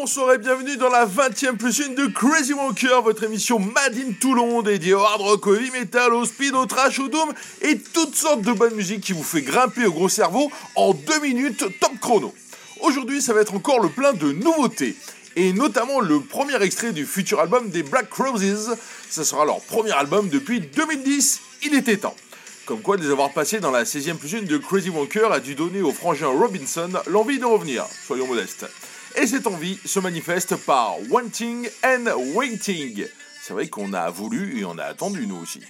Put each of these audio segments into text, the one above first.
bonsoir et bienvenue dans la 20ème plus une de Crazy Walker, votre émission Made in Toulon dédiée au hard rock, au heavy metal, au speed, au trash, au doom et toutes sortes de bonne musique qui vous fait grimper au gros cerveau en deux minutes top chrono. Aujourd'hui, ça va être encore le plein de nouveautés et notamment le premier extrait du futur album des Black Roses. Ça sera leur premier album depuis 2010, il était temps. Comme quoi, les avoir passés dans la 16e plus une de Crazy Walker a dû donner au frangin Robinson l'envie de revenir, soyons modestes. Et cette envie se manifeste par Wanting and Waiting. C'est vrai qu'on a voulu et on a attendu nous aussi.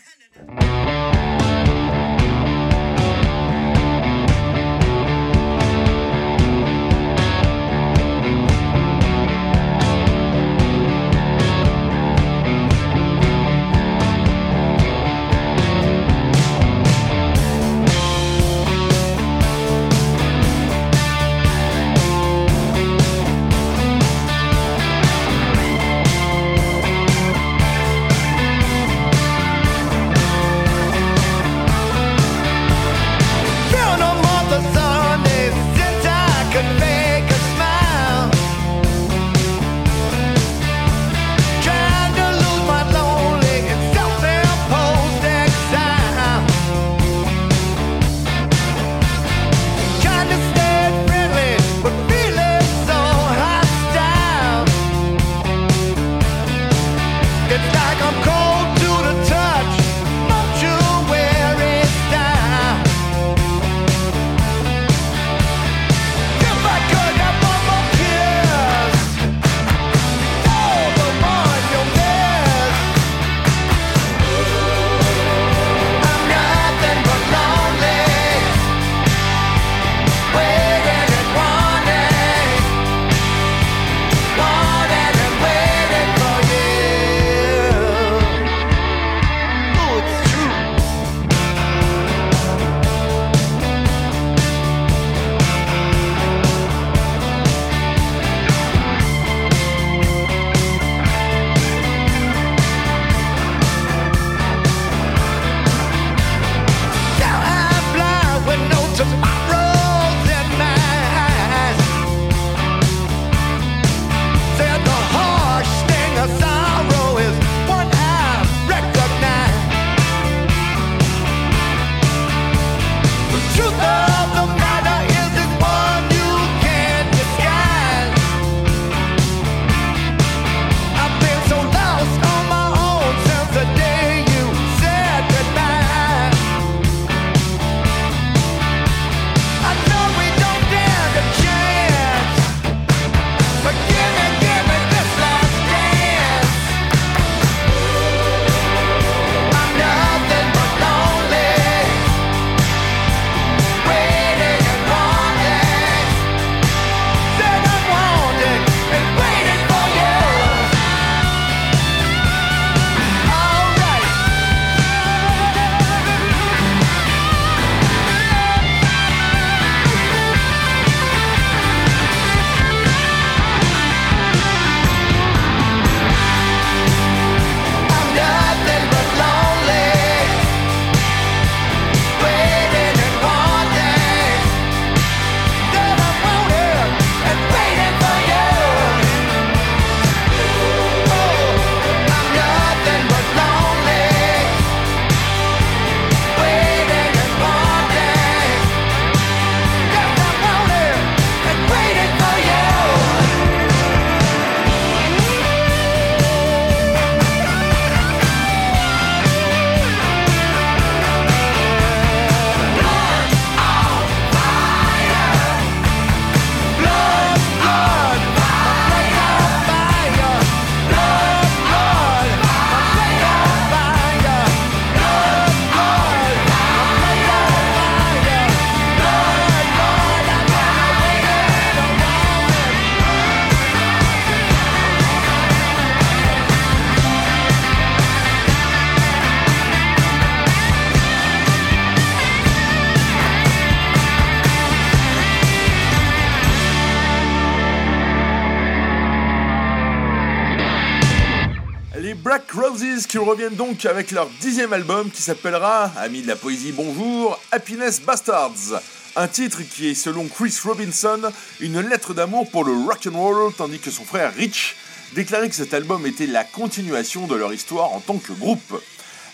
Qui reviennent donc avec leur dixième album qui s'appellera, amis de la poésie bonjour, Happiness Bastards. Un titre qui est selon Chris Robinson une lettre d'amour pour le rock and roll tandis que son frère Rich déclarait que cet album était la continuation de leur histoire en tant que groupe.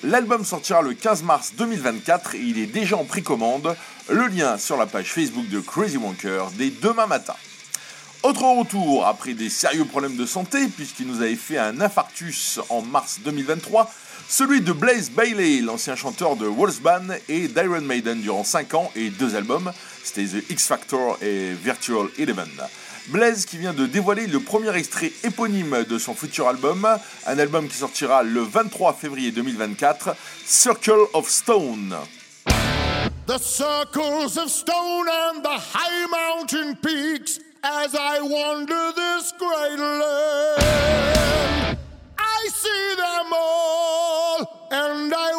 L'album sortira le 15 mars 2024 et il est déjà en précommande. Le lien sur la page Facebook de Crazy Wonker dès demain matin. Autre retour après des sérieux problèmes de santé, puisqu'il nous avait fait un infarctus en mars 2023, celui de Blaze Bailey, l'ancien chanteur de Wolfsbane et d'Iron Maiden durant 5 ans et 2 albums, c'était The X Factor et Virtual Eleven. Blaze qui vient de dévoiler le premier extrait éponyme de son futur album, un album qui sortira le 23 février 2024, Circle of Stone. The circles of stone and the high mountain peaks as I wander this great land. I see them all and I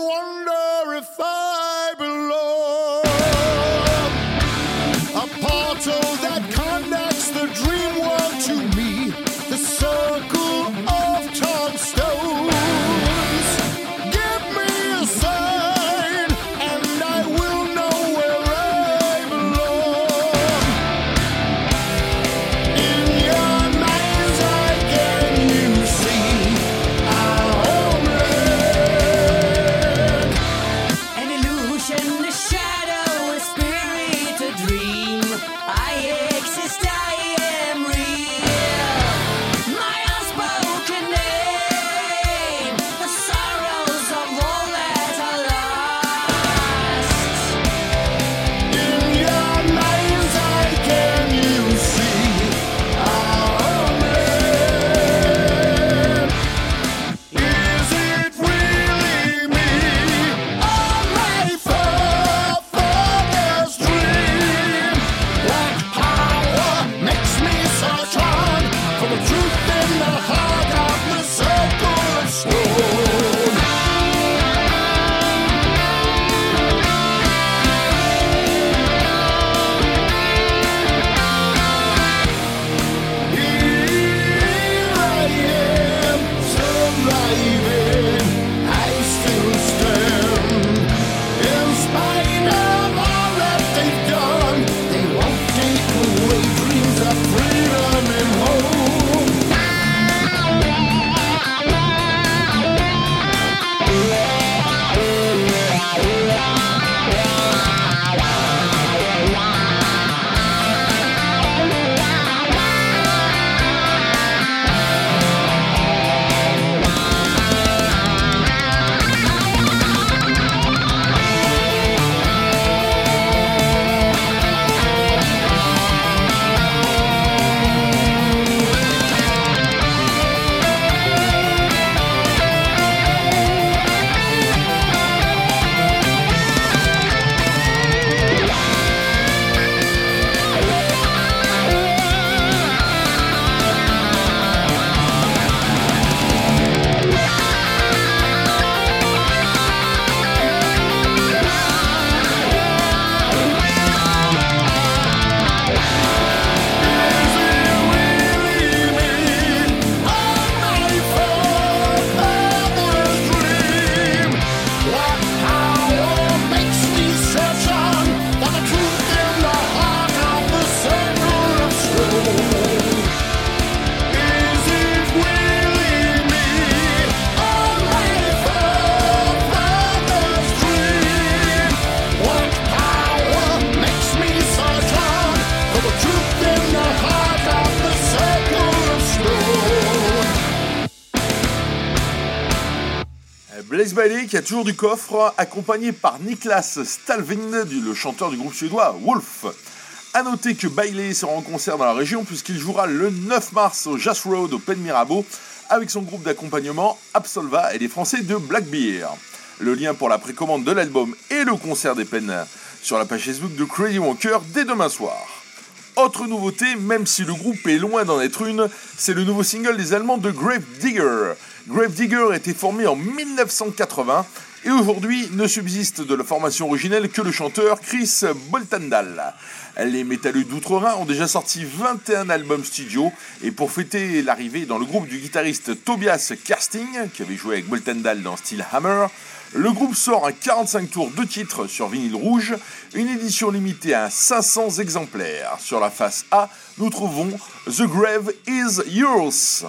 Qui a toujours du coffre, accompagné par Niklas Stalvin, le chanteur du groupe suédois Wolf. A noter que Bailey sera en concert dans la région puisqu'il jouera le 9 mars au Jazz Road au Pen Mirabeau avec son groupe d'accompagnement Absolva et les Français de Blackbeard. Le lien pour la précommande de l'album et le concert des Penn sur la page Facebook de Crazy Wonker dès demain soir. Autre nouveauté, même si le groupe est loin d'en être une, c'est le nouveau single des Allemands de Grave Digger. Grave Digger a été formé en 1980 et aujourd'hui ne subsiste de la formation originelle que le chanteur Chris Boltandal. Les métalleux d'Outre-Rhin ont déjà sorti 21 albums studio et pour fêter l'arrivée dans le groupe du guitariste Tobias Kersting, qui avait joué avec Boltendal dans Steel Hammer, le groupe sort un 45 tours de titres sur vinyle rouge, une édition limitée à 500 exemplaires. Sur la face A, nous trouvons The Grave is Yours.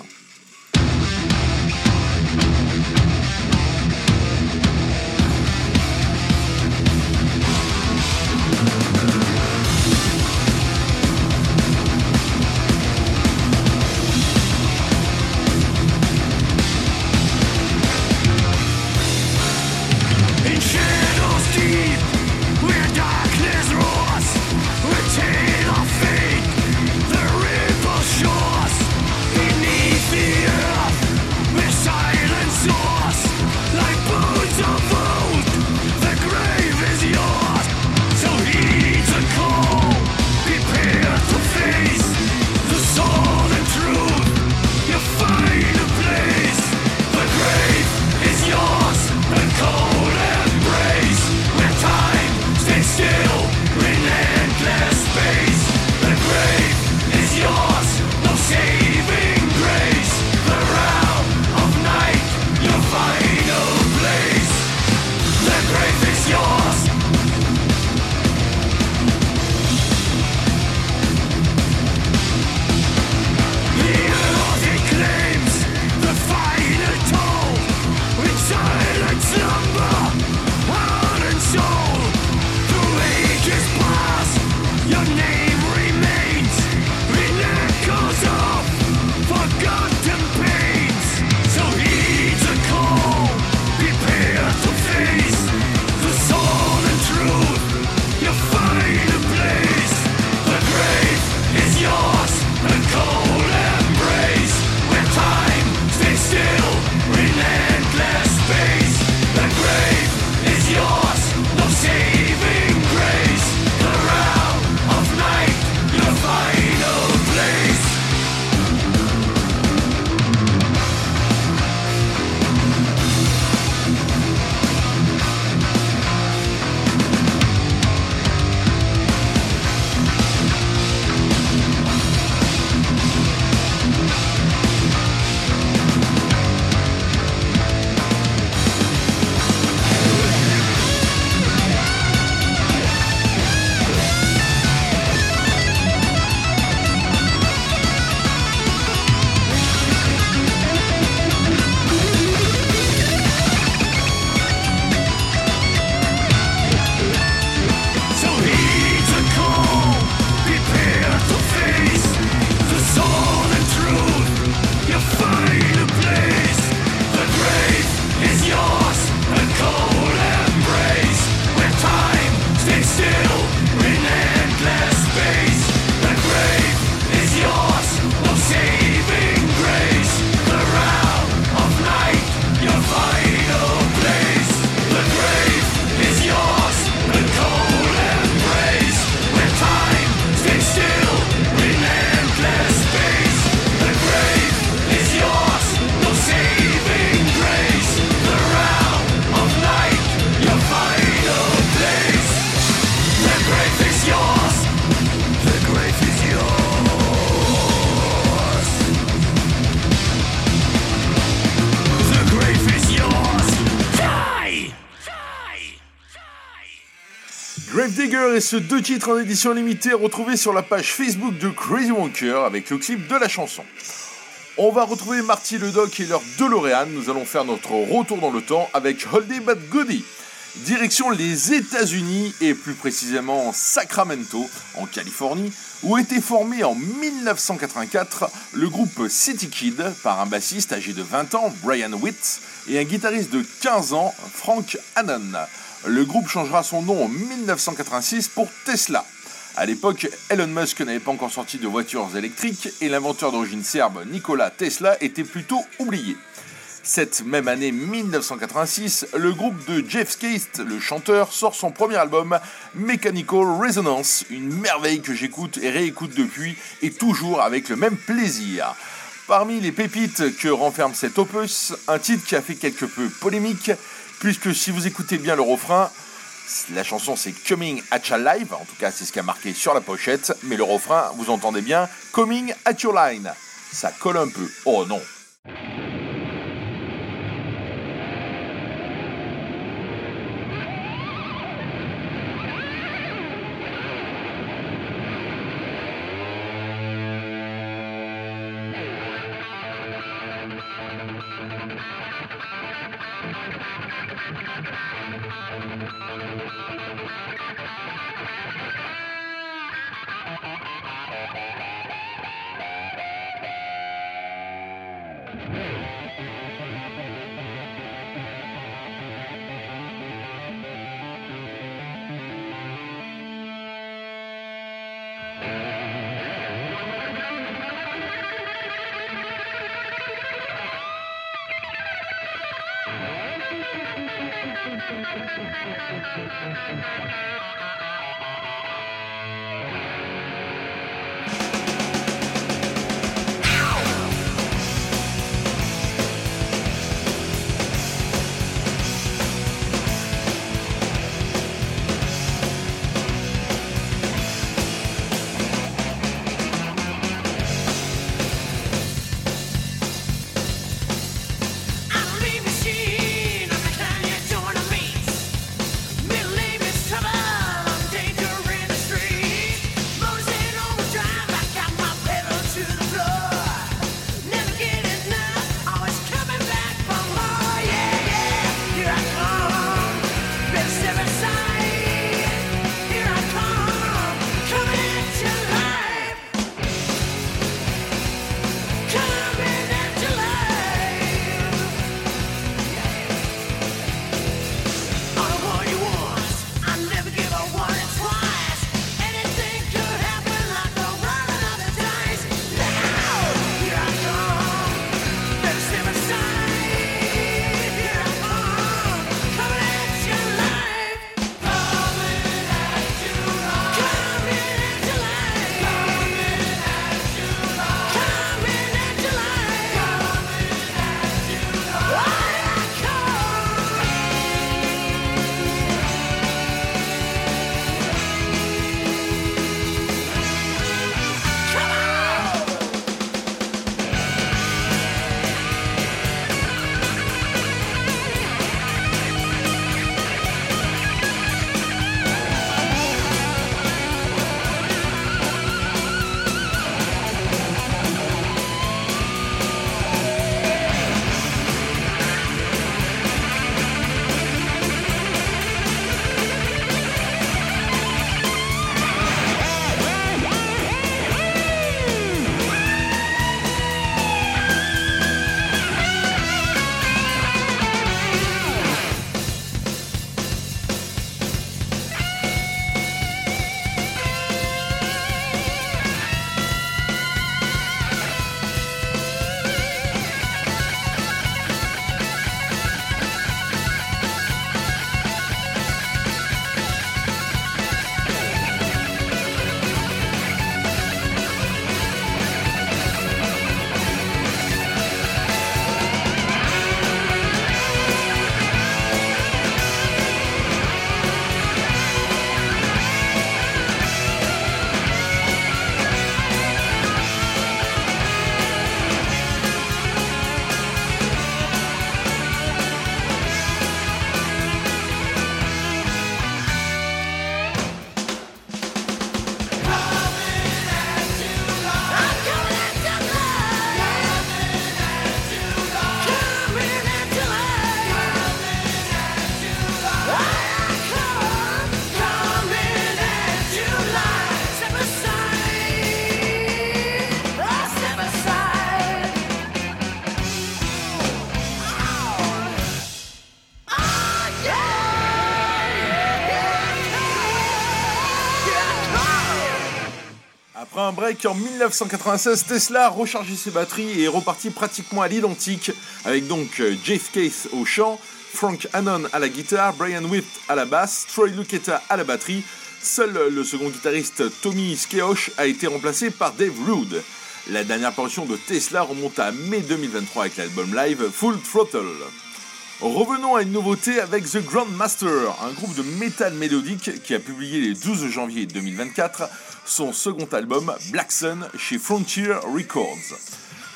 Et ce deux titres en édition limitée retrouvés sur la page Facebook de Crazy Wonker avec le clip de la chanson. On va retrouver Marty le Doc et leur DeLorean. Nous allons faire notre retour dans le temps avec Holiday But Goody. Direction les États-Unis et plus précisément Sacramento, en Californie, où était formé en 1984 le groupe City Kid par un bassiste âgé de 20 ans, Brian Witt, et un guitariste de 15 ans, Frank Hannon. Le groupe changera son nom en 1986 pour Tesla. À l'époque, Elon Musk n'avait pas encore sorti de voitures électriques et l'inventeur d'origine serbe Nikola Tesla était plutôt oublié. Cette même année 1986, le groupe de Jeff Skate, le chanteur, sort son premier album Mechanical Resonance, une merveille que j'écoute et réécoute depuis et toujours avec le même plaisir. Parmi les pépites que renferme cet opus, un titre qui a fait quelque peu polémique, puisque si vous écoutez bien le refrain, La chanson c'est Coming at Your Live, en tout cas c'est ce qui a marqué sur la pochette, mais le refrain, vous entendez bien, Coming at Your Line. Ça colle un peu. Oh non. Après un break en 1996, Tesla a rechargé ses batteries et est reparti pratiquement à l'identique, avec donc euh, Jeff Case au chant, Frank Hannon à la guitare, Brian Whitt à la basse, Troy Lucetta à la batterie. Seul le second guitariste Tommy Skeoch a été remplacé par Dave Rude. La dernière portion de Tesla remonte à mai 2023 avec l'album live Full Throttle. Revenons à une nouveauté avec The Grandmaster, un groupe de métal mélodique qui a publié le 12 janvier 2024 son second album Black Sun chez Frontier Records.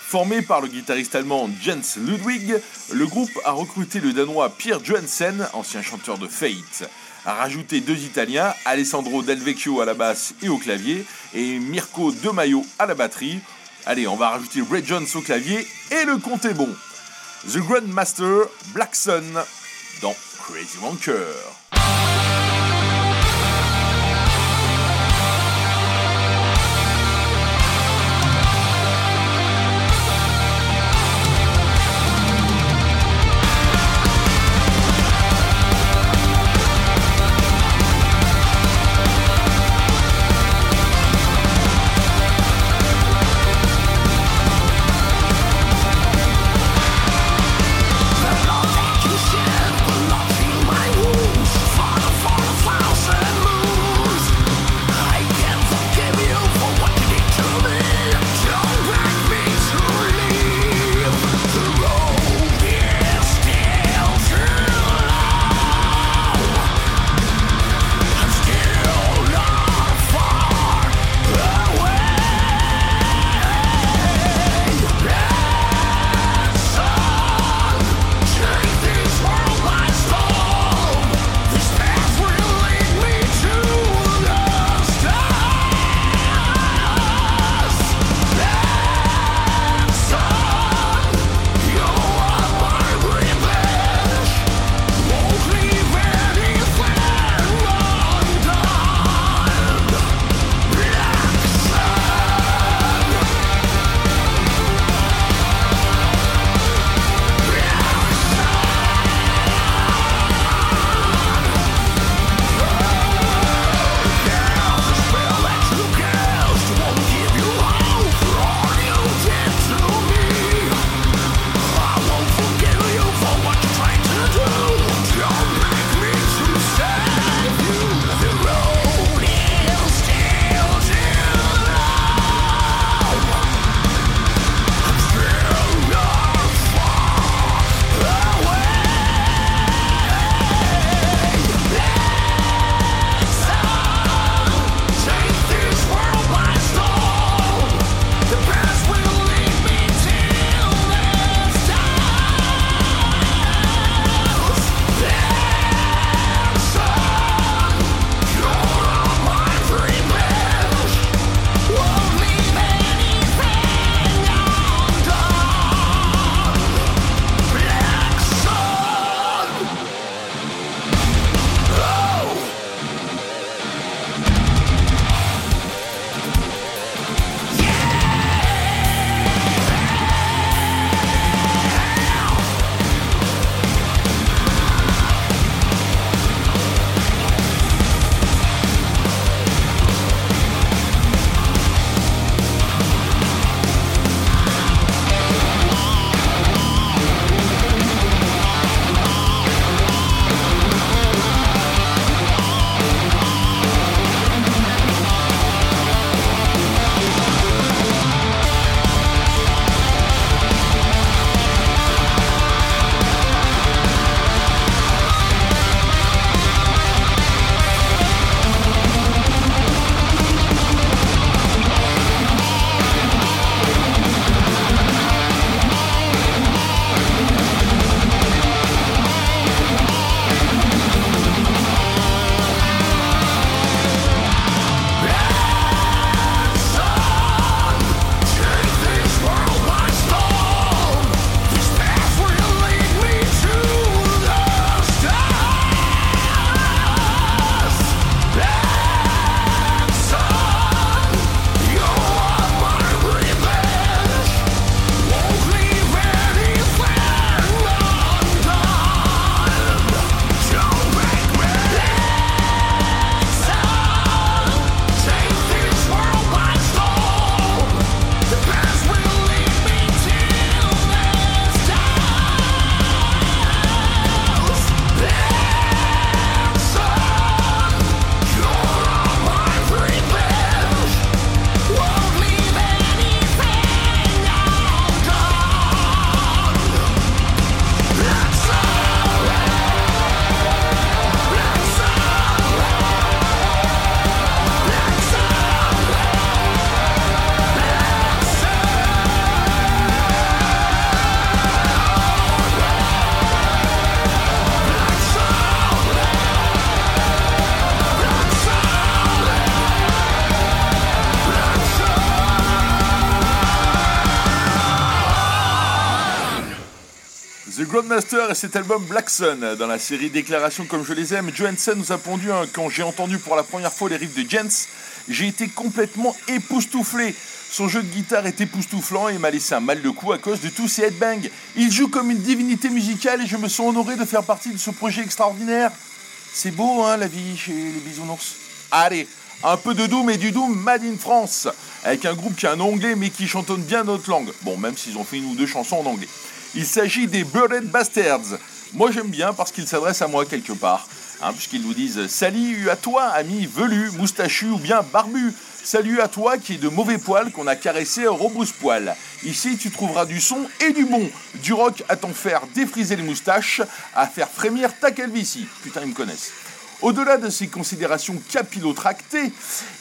Formé par le guitariste allemand Jens Ludwig, le groupe a recruté le danois Pierre Johansen, ancien chanteur de Fate, a rajouté deux Italiens, Alessandro Del Vecchio à la basse et au clavier, et Mirko De Maio à la batterie. Allez, on va rajouter Ray Jones au clavier, et le compte est bon. The Grandmaster Black Sun dans Crazy Wanker. Et cet album Black Sun. Dans la série Déclarations comme je les aime, Johansson nous a pondu un quand j'ai entendu pour la première fois les riffs de Jens, j'ai été complètement époustouflé. Son jeu de guitare est époustouflant et m'a laissé un mal de cou à cause de tous ses headbangs. Il joue comme une divinité musicale et je me sens honoré de faire partie de ce projet extraordinaire. C'est beau, hein, la vie chez les bisounours. Allez, un peu de Doom et du Doom Made in France, avec un groupe qui a un anglais mais qui chantonne bien notre langue. Bon, même s'ils ont fait une ou deux chansons en anglais. Il s'agit des Buried Bastards. Moi j'aime bien parce qu'ils s'adressent à moi quelque part. Hein, Puisqu'ils nous disent Salut à toi, ami velu, moustachu ou bien barbu. Salut à toi qui est de mauvais poils qu'on a caressé au rebrousse-poil. Ici tu trouveras du son et du bon. Du rock à t'en faire défriser les moustaches, à faire frémir ta calvitie. Putain, ils me connaissent. Au-delà de ces considérations capillotractées,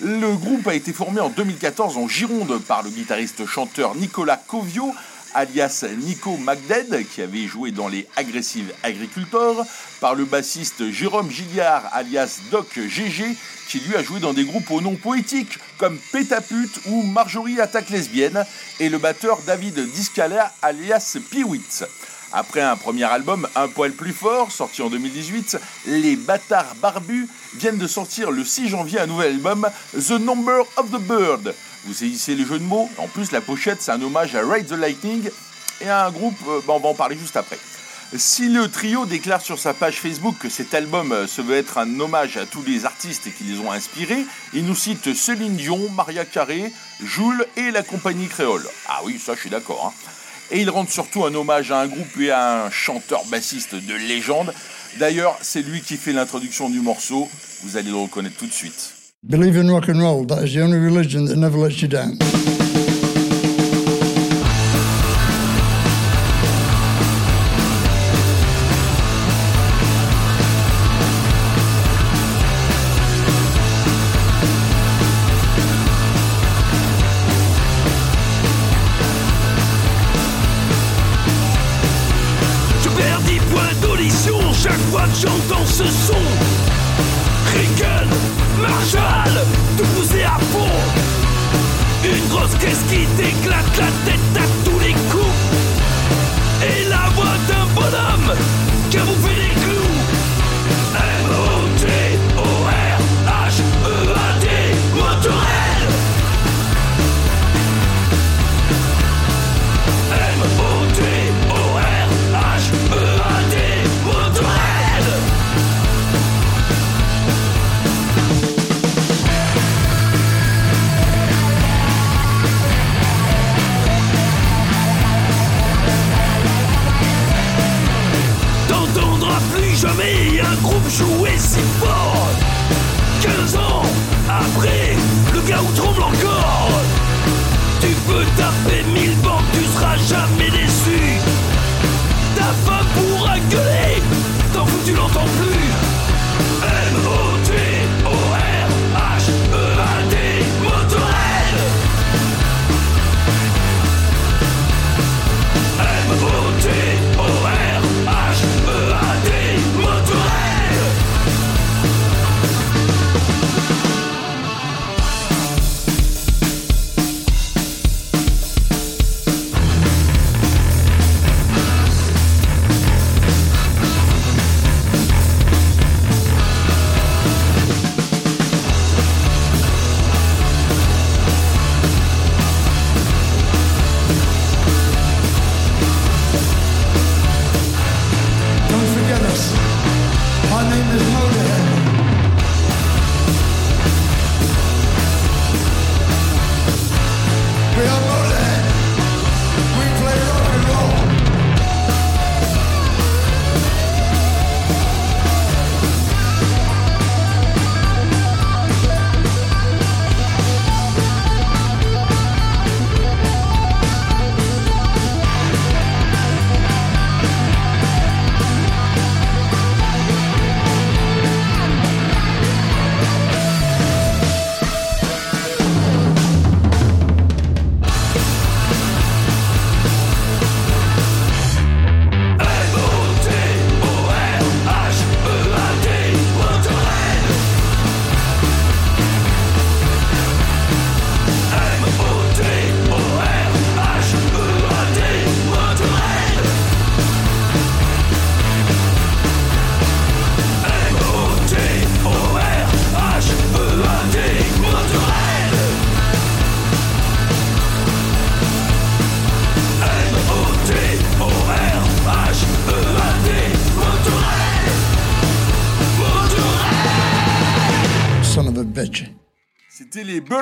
le groupe a été formé en 2014 en Gironde par le guitariste-chanteur Nicolas Covio, alias Nico McDead, qui avait joué dans les Aggressive Agricultors, par le bassiste Jérôme Gilliard, alias Doc GG, qui lui a joué dans des groupes au nom poétique comme Pétapute ou Marjorie Attaque Lesbienne, et le batteur David Discala, alias Piwitz. Après un premier album un poil plus fort, sorti en 2018, les Bâtards Barbus viennent de sortir le 6 janvier un nouvel album, The Number of the Bird. Vous saisissez les jeux de mots En plus, la pochette, c'est un hommage à Ride the Lightning et à un groupe, euh, bah, on va en parler juste après. Si le trio déclare sur sa page Facebook que cet album euh, se veut être un hommage à tous les artistes qui les ont inspirés, il nous cite Céline Dion, Maria Carré, Jules et la compagnie créole. Ah oui, ça je suis d'accord. hein. Et il rend surtout un hommage à un groupe et à un chanteur-bassiste de légende. D'ailleurs, c'est lui qui fait l'introduction du morceau. Vous allez le reconnaître tout de suite. Believe in rock and roll. That is the only religion that never lets you down.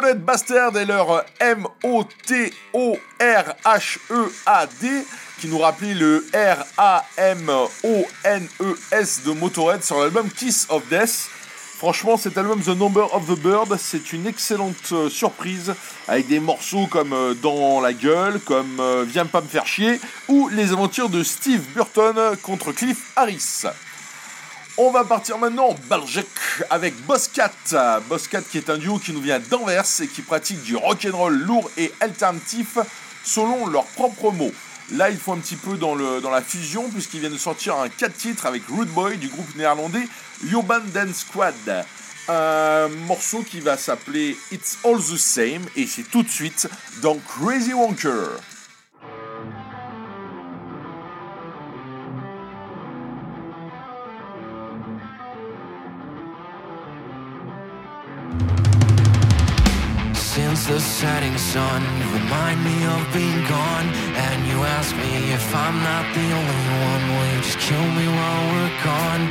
Bullet Bastards et leur M-O-T-O-R-H-E-A-D qui nous rappelait le R-A-M-O-N-E-S de Motorhead sur l'album Kiss of Death. Franchement, cet album The Number of the Bird, c'est une excellente euh, surprise avec des morceaux comme euh, Dans la gueule, comme euh, Viens pas me faire chier ou les aventures de Steve Burton contre Cliff Harris. On va partir maintenant en Belgique avec Bosscat. Bosscat qui est un duo qui nous vient d'Anvers et qui pratique du rock'n'roll lourd et alternatif selon leurs propres mots. Là, ils font un petit peu dans la fusion puisqu'ils viennent de sortir un 4 titres avec Rude Boy du groupe néerlandais Urban Dance Squad. Un morceau qui va s'appeler It's All the Same et c'est tout de suite dans Crazy Wonker. The setting sun, you remind me of being gone. And you ask me if I'm not the only one, will you just kill me while we're gone?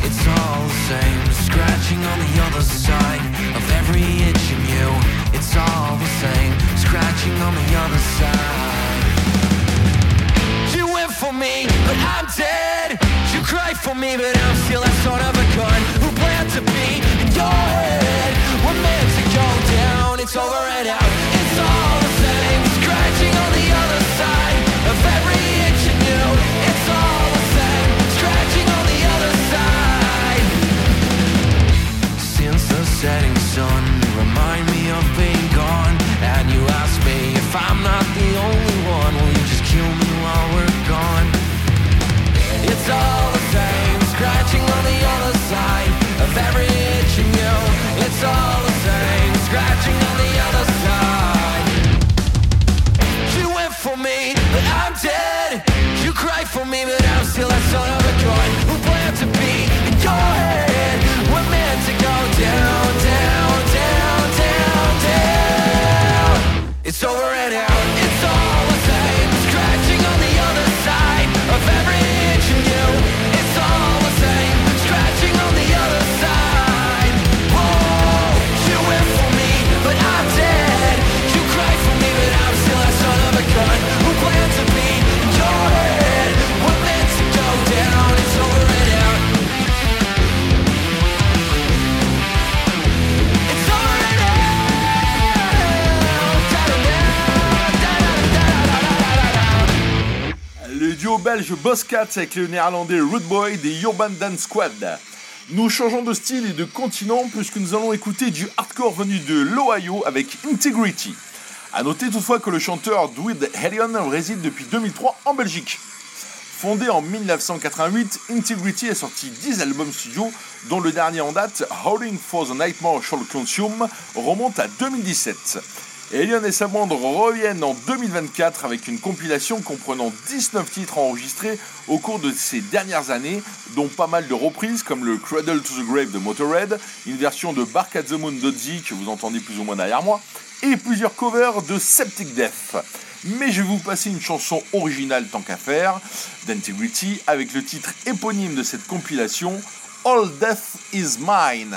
It's all the same, scratching on the other side of every itch in you. It's all the same, scratching on the other side. You went for me, but I'm dead. You cried for me, but I'm still all the same, scratching on the other side of every itch you. Know, it's all the same, scratching on belge Bosscat avec le néerlandais Rude Boy des Urban Dance Squad. Nous changeons de style et de continent puisque nous allons écouter du hardcore venu de l'Ohio avec Integrity. A noter toutefois que le chanteur Dwid Hellion réside depuis 2003 en Belgique. Fondé en 1988, Integrity a sorti 10 albums studio, dont le dernier en date, Howling for the Nightmare Shall Consume, remonte à 2017. Elion et sa bande reviennent en 2024 avec une compilation comprenant 19 titres enregistrés au cours de ces dernières années, dont pas mal de reprises comme le Cradle to the Grave de Motorhead, une version de Bark at the Moon que vous entendez plus ou moins derrière moi, et plusieurs covers de Septic Death. Mais je vais vous passer une chanson originale tant qu'à faire, d'Integrity, avec le titre éponyme de cette compilation, All Death is Mine.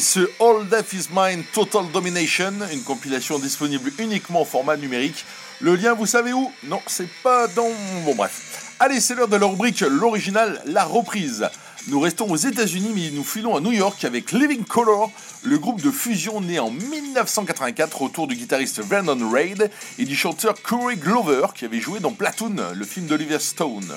Ce All Death Is Mine Total Domination, une compilation disponible uniquement en format numérique. Le lien, vous savez où? Non, c'est pas dans. Bon, bref. Allez, c'est l'heure de la rubrique L'original, la reprise. Nous restons aux États-Unis, mais nous filons à New York avec Living Color, le groupe de fusion né en 1984 autour du guitariste Vernon Reid et du chanteur Corey Glover qui avait joué dans Platoon, le film d'Oliver Stone.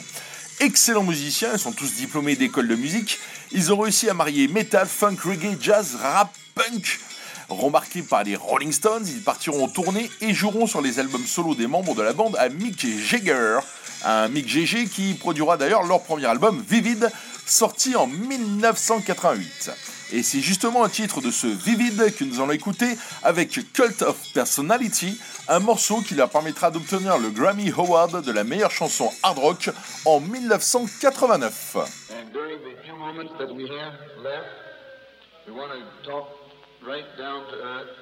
Excellents musiciens, ils sont tous diplômés d'école de musique. Ils ont réussi à marier metal, funk, reggae, jazz, rap, punk. Remarqués par les Rolling Stones, ils partiront en tournée et joueront sur les albums solo des membres de la bande à Mick Jagger. Un Mick Jagger qui produira d'ailleurs leur premier album, Vivid, sorti en 1988. Et c'est justement un titre de ce Vivid que nous allons écouter avec Cult of Personality, un morceau qui leur permettra d'obtenir le Grammy Award de la meilleure chanson hard rock en 1989. And during the few moments that we have left, we want to talk right down to earth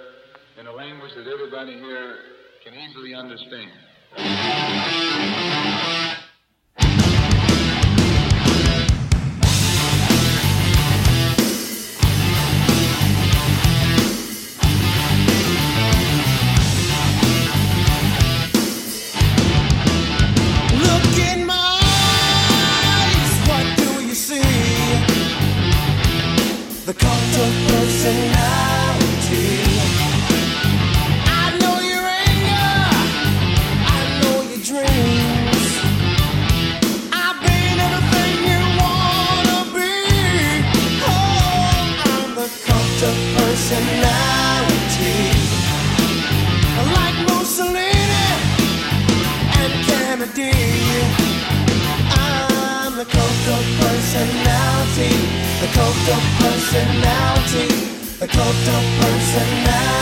in a language that everybody here can easily understand. The cult of personality.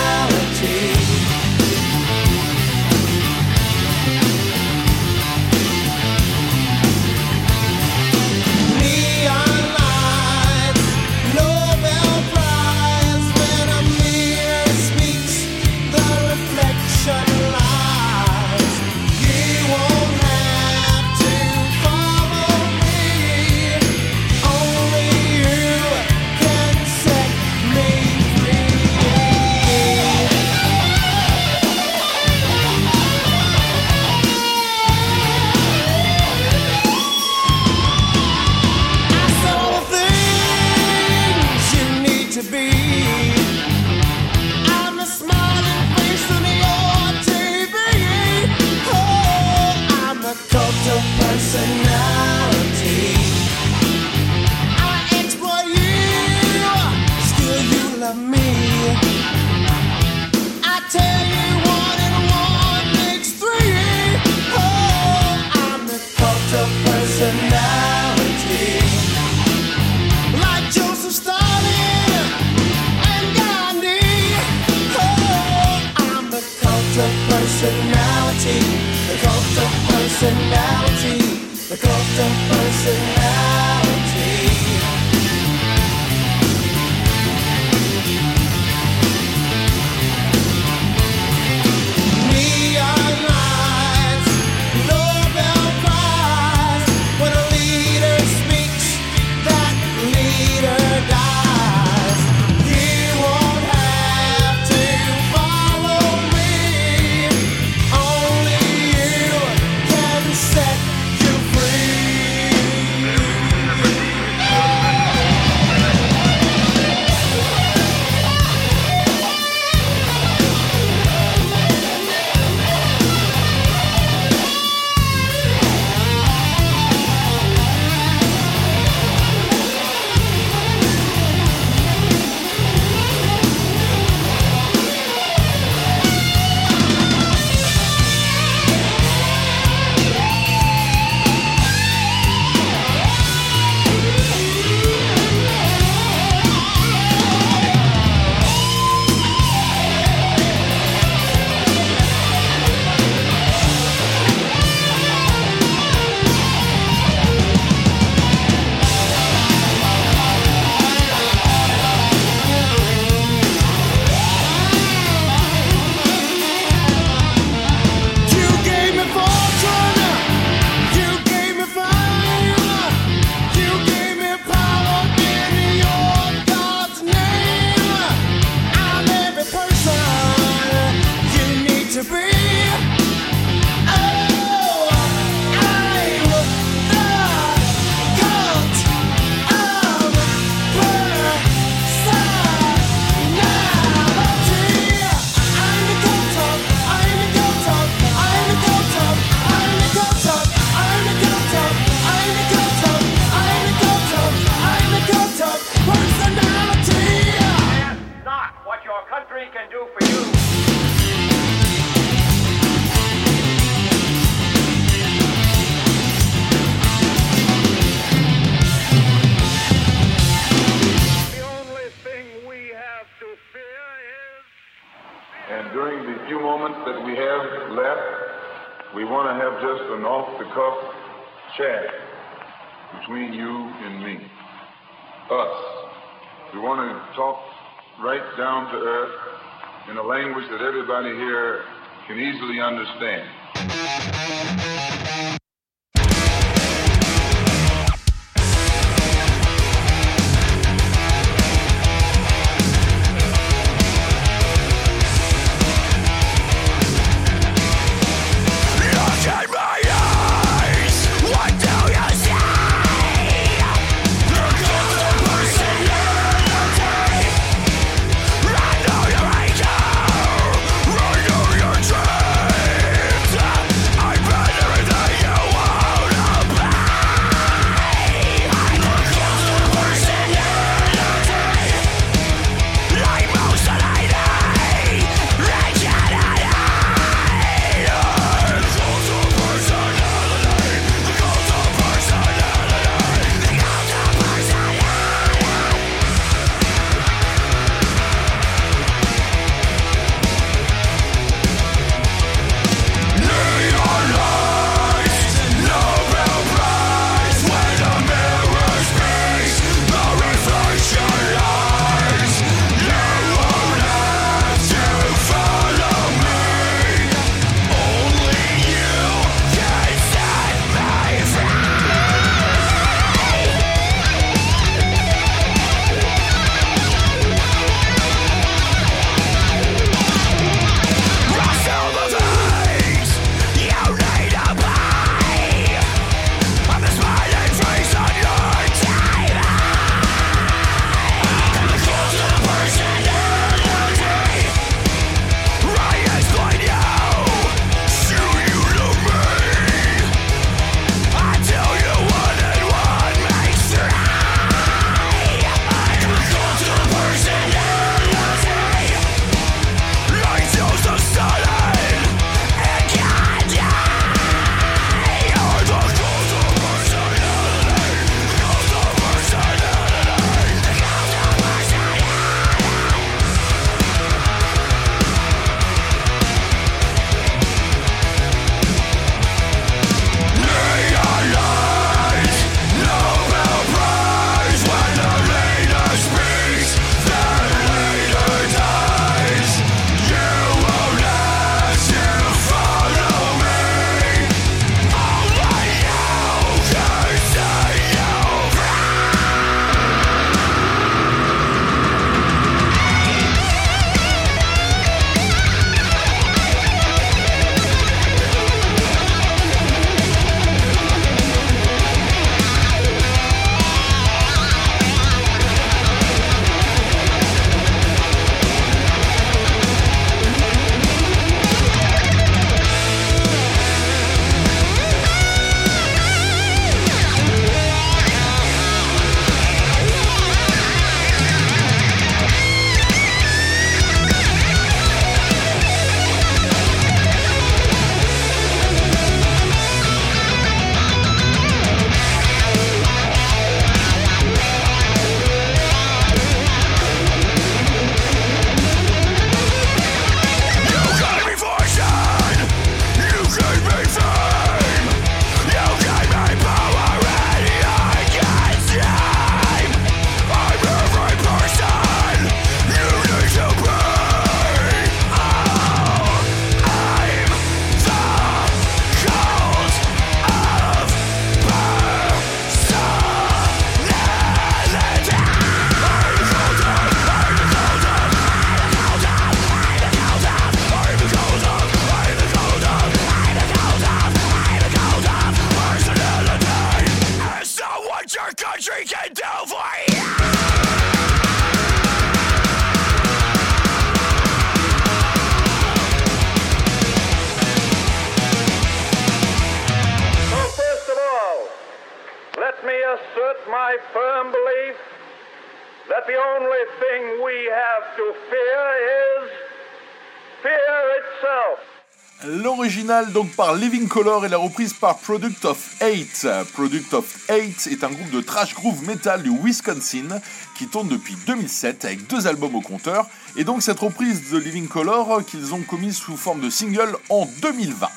Par Living Color et la reprise par Product of Eight. Product of Eight est un groupe de trash groove metal du Wisconsin qui tourne depuis 2007 avec deux albums au compteur et donc cette reprise de Living Color qu'ils ont commise sous forme de single en 2020.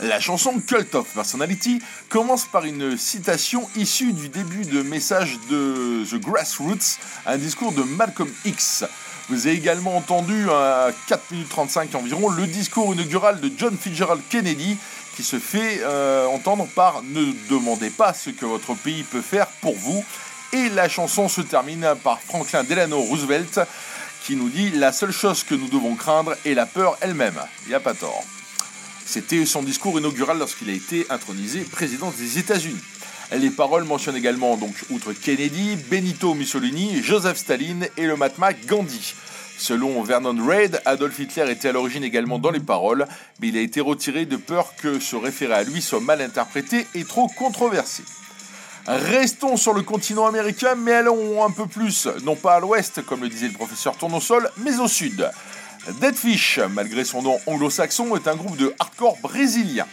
La chanson Cult of Personality commence par une citation issue du début de message de The Grassroots, un discours de Malcolm X. Vous avez également entendu à 4 minutes 35 environ le discours inaugural de John Fitzgerald Kennedy qui se fait euh, entendre par Ne demandez pas ce que votre pays peut faire pour vous. Et la chanson se termine par Franklin Delano Roosevelt qui nous dit La seule chose que nous devons craindre est la peur elle-même. Il n'y a pas tort. C'était son discours inaugural lorsqu'il a été intronisé président des États-Unis. Les paroles mentionnent également, outre Kennedy, Benito Mussolini, Joseph Staline et le Mahatma Gandhi. Selon Vernon Reid, Adolf Hitler était à l'origine également dans les paroles, mais il a été retiré de peur que se référer à lui soit mal interprété et trop controversé. Restons sur le continent américain, mais allons un peu plus, non pas à l'ouest, comme le disait le professeur Tournesol, mais au sud. Deadfish, malgré son nom anglo-saxon, est un groupe de hardcore brésilien.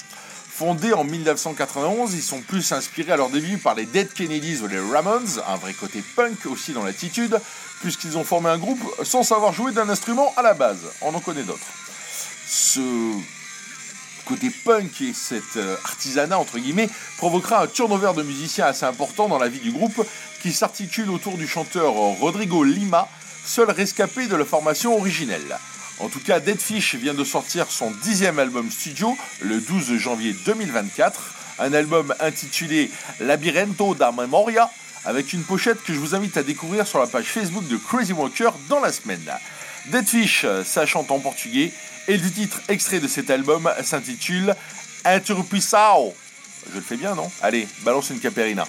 Fondé en 1991, ils sont plus inspirés à leur début par les Dead Kennedys ou les Ramones, un vrai côté punk aussi dans l'attitude, puisqu'ils ont formé un groupe sans savoir jouer d'un instrument à la base. On en connaît d'autres. Ce côté punk et cet euh, artisanat entre guillemets provoquera un turnover de musiciens assez important dans la vie du groupe qui s'articule autour du chanteur Rodrigo Lima, seul rescapé de la formation originelle. En tout cas, Deadfish vient de sortir son dixième album studio le 12 janvier 2024, un album intitulé Labyrinto da Memoria, avec une pochette que je vous invite à découvrir sur la page Facebook de Crazy Walker dans la semaine. Deadfish, ça chante en portugais, et le titre extrait de cet album s'intitule Interrupissao. Je le fais bien, non? Allez, balance une caperina.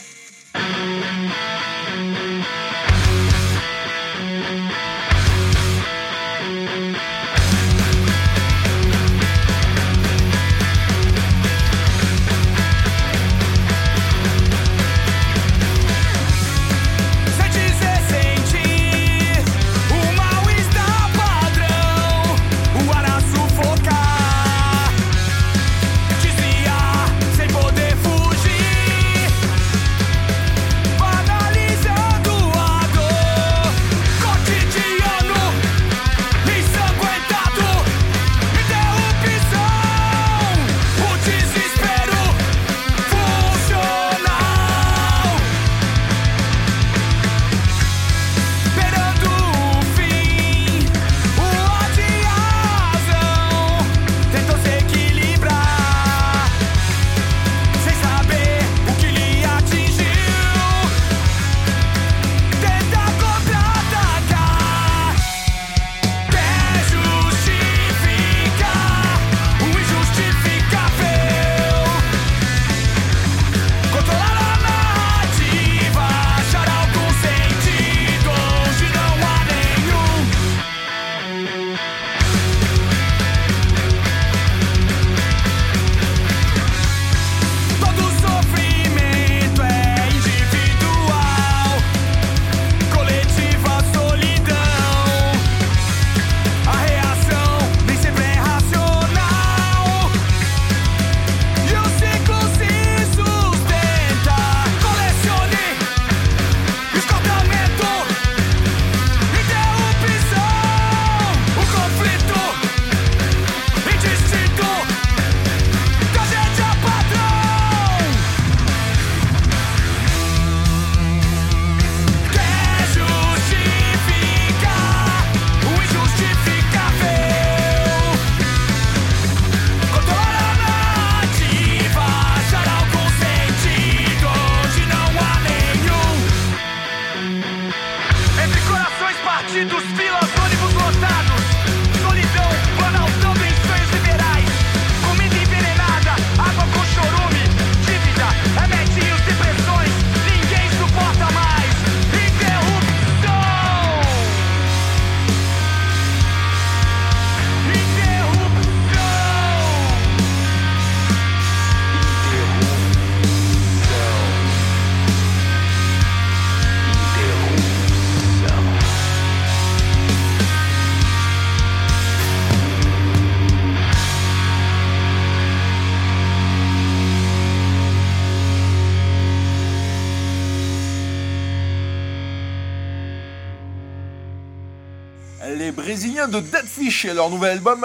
Et leur nouvel album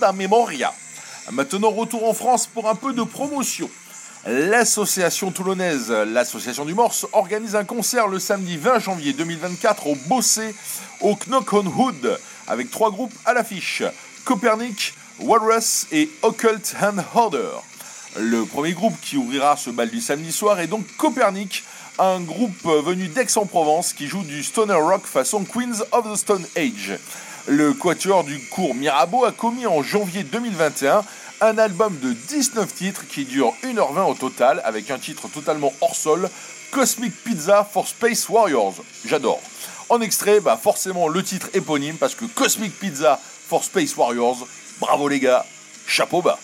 da Memoria. Maintenant, retour en France pour un peu de promotion. L'association toulonnaise, l'association du Morse, organise un concert le samedi 20 janvier 2024 au Bossé, au Knock on Hood, avec trois groupes à l'affiche Copernic, Walrus et Occult Hand Order. Le premier groupe qui ouvrira ce bal du samedi soir est donc Copernic, un groupe venu d'Aix-en-Provence qui joue du stoner rock façon Queens of the Stone Age. Le quatuor du cours Mirabeau a commis en janvier 2021 un album de 19 titres qui dure 1h20 au total avec un titre totalement hors sol, Cosmic Pizza for Space Warriors. J'adore. En extrait, bah forcément le titre éponyme parce que Cosmic Pizza for Space Warriors, bravo les gars, chapeau bas.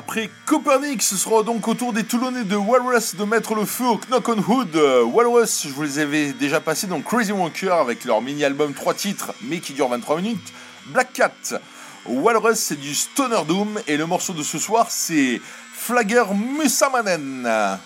Après Copernic, ce sera donc au tour des Toulonnais de Walrus de mettre le feu au Knock on Hood. Euh, Walrus, je vous les avais déjà passés dans Crazy Walker avec leur mini-album 3 titres, mais qui dure 23 minutes. Black Cat. Walrus, c'est du Stoner Doom, et le morceau de ce soir, c'est Flagger Musamanen.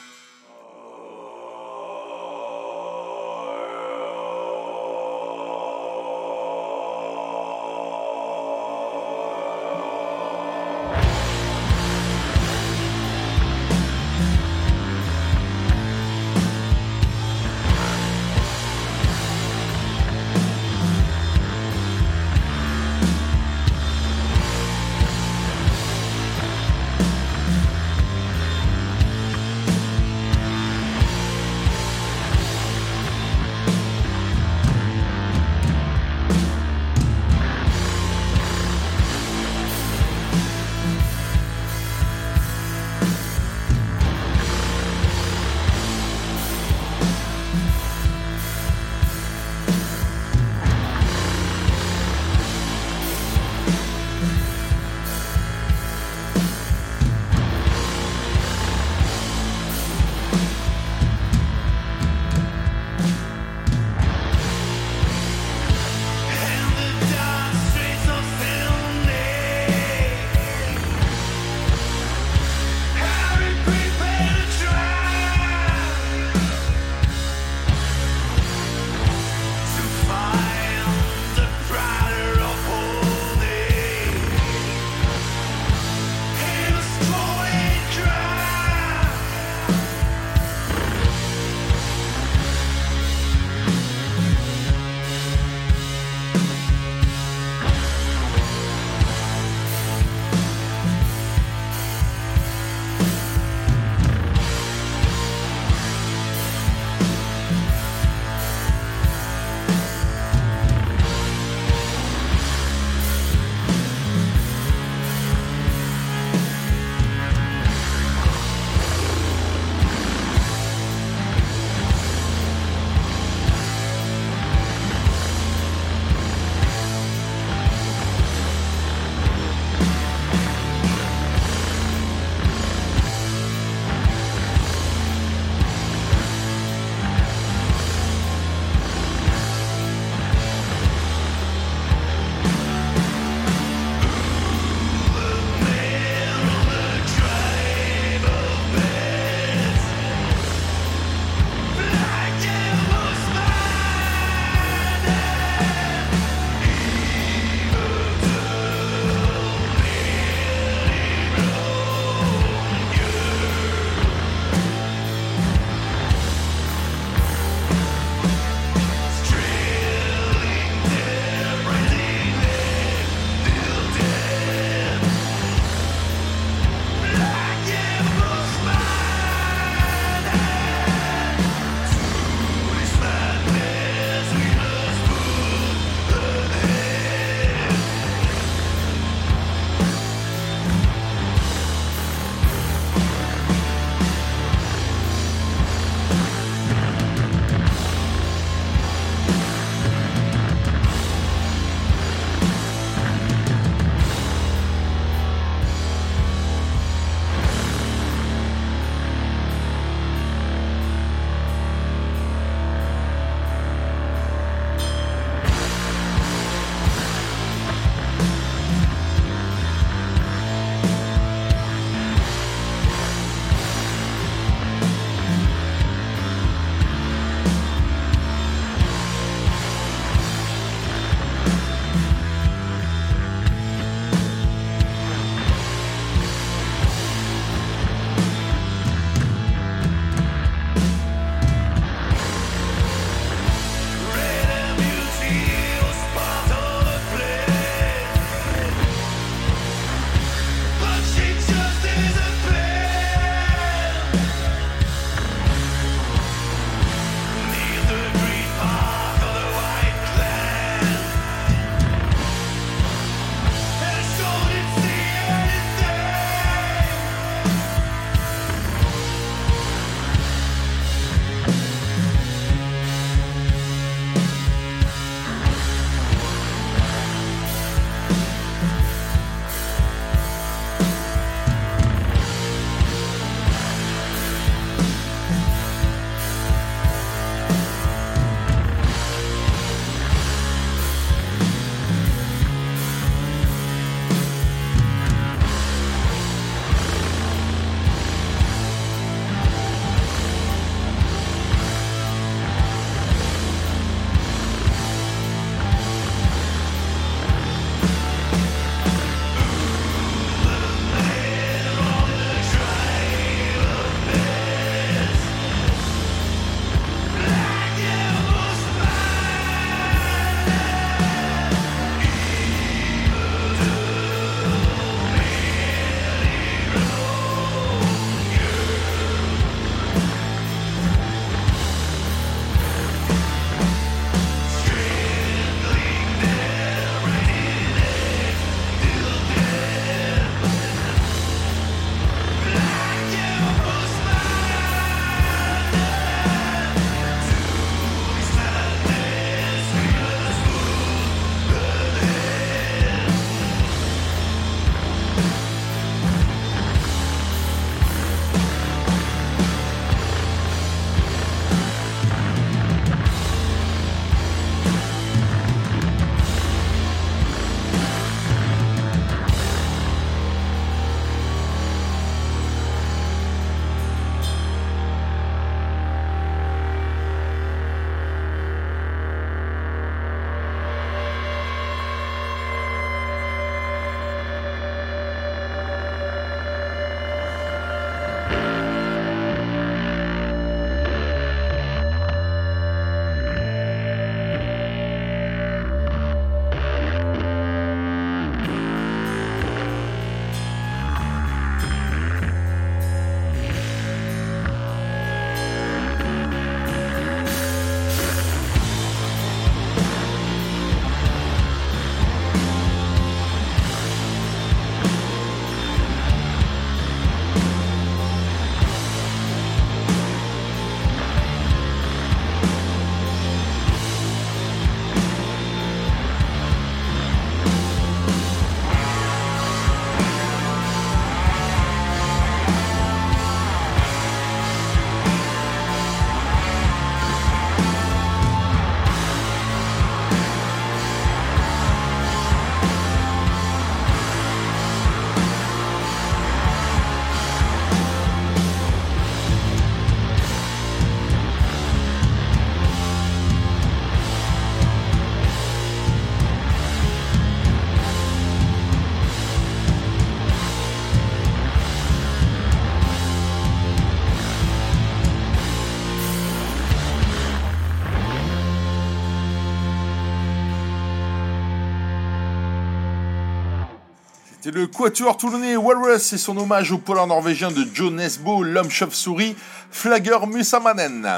C'était le quatuor toulonnais Walrus et son hommage au polar norvégien de Joe Nesbo, l'homme chauve-souris, Flagger Musamanen.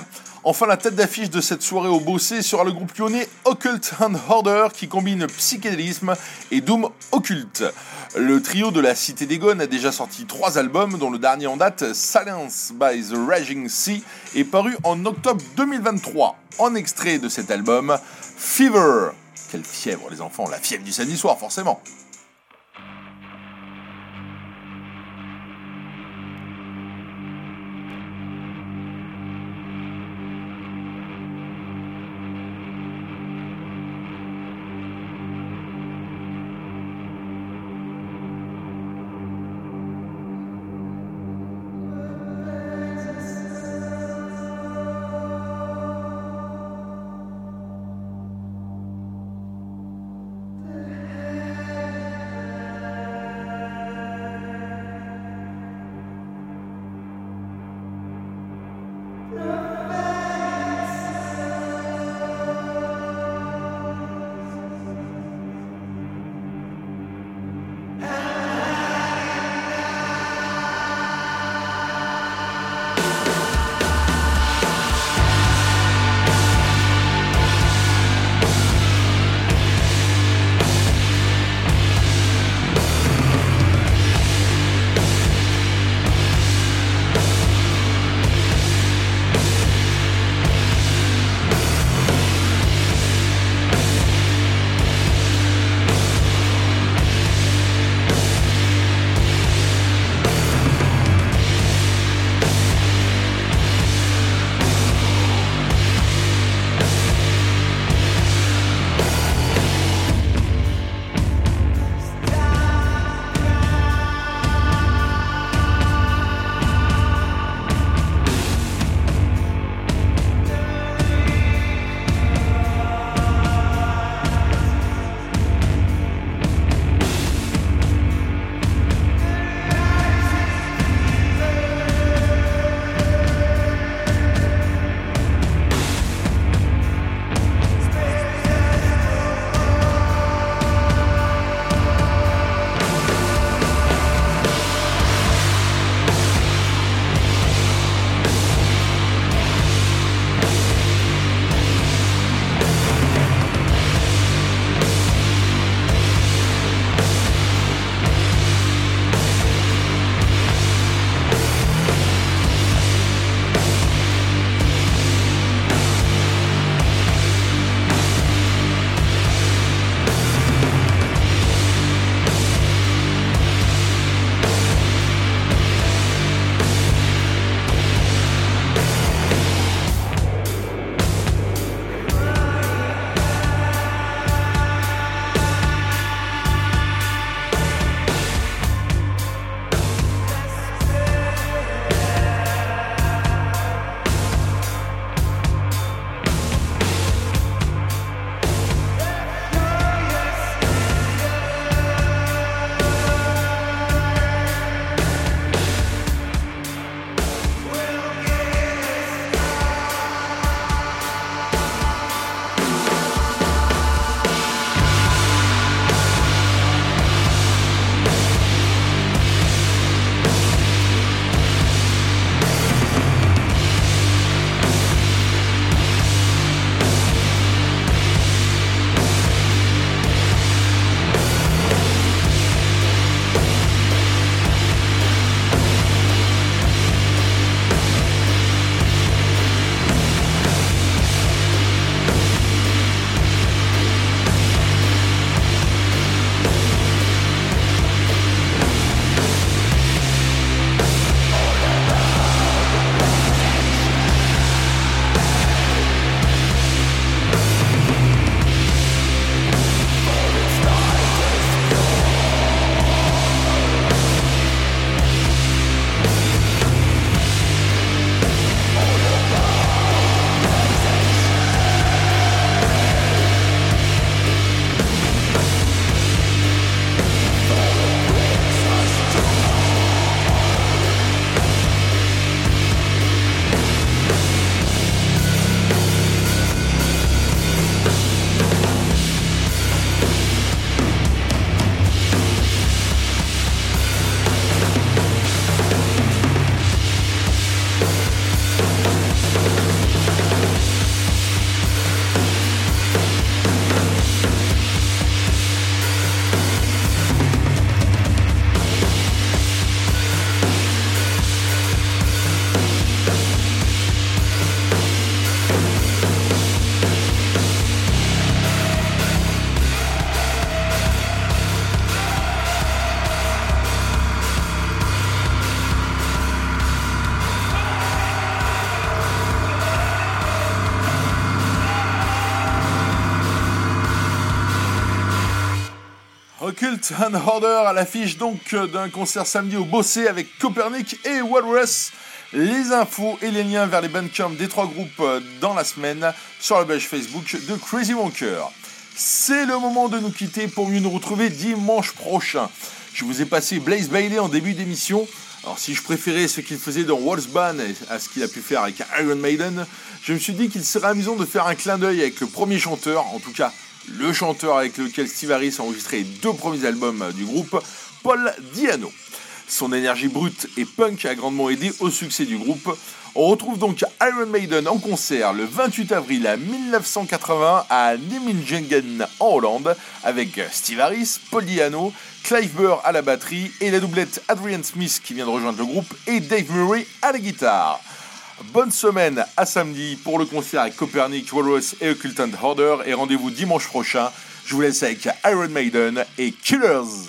Enfin, la tête d'affiche de cette soirée au Bossé sera le groupe lyonnais Occult and Order qui combine psychédélisme et doom occulte. Le trio de la Cité des Gones a déjà sorti trois albums, dont le dernier en date, Silence by the Raging Sea, est paru en octobre 2023. En extrait de cet album, Fever. Quelle fièvre, les enfants, la fièvre du samedi soir, forcément. And Order à l'affiche donc d'un concert samedi au Bossé avec Copernic et Walrus. Les infos et les liens vers les bandcamps des trois groupes dans la semaine sur la page Facebook de Crazy Wonker. C'est le moment de nous quitter pour mieux nous retrouver dimanche prochain. Je vous ai passé Blaze Bailey en début d'émission. Alors si je préférais ce qu'il faisait dans Wolfsbane à ce qu'il a pu faire avec Iron Maiden, je me suis dit qu'il serait amusant de faire un clin d'œil avec le premier chanteur, en tout cas le chanteur avec lequel Steve Harris a enregistré les deux premiers albums du groupe, Paul Diano. Son énergie brute et punk a grandement aidé au succès du groupe. On retrouve donc Iron Maiden en concert le 28 avril 1980 à Nijmegen en Hollande avec Steve Harris, Paul Diano, Clive Burr à la batterie et la doublette Adrian Smith qui vient de rejoindre le groupe et Dave Murray à la guitare. Bonne semaine à samedi pour le concert avec Copernic, Walrus et Occultant Order et rendez-vous dimanche prochain. Je vous laisse avec Iron Maiden et Killers.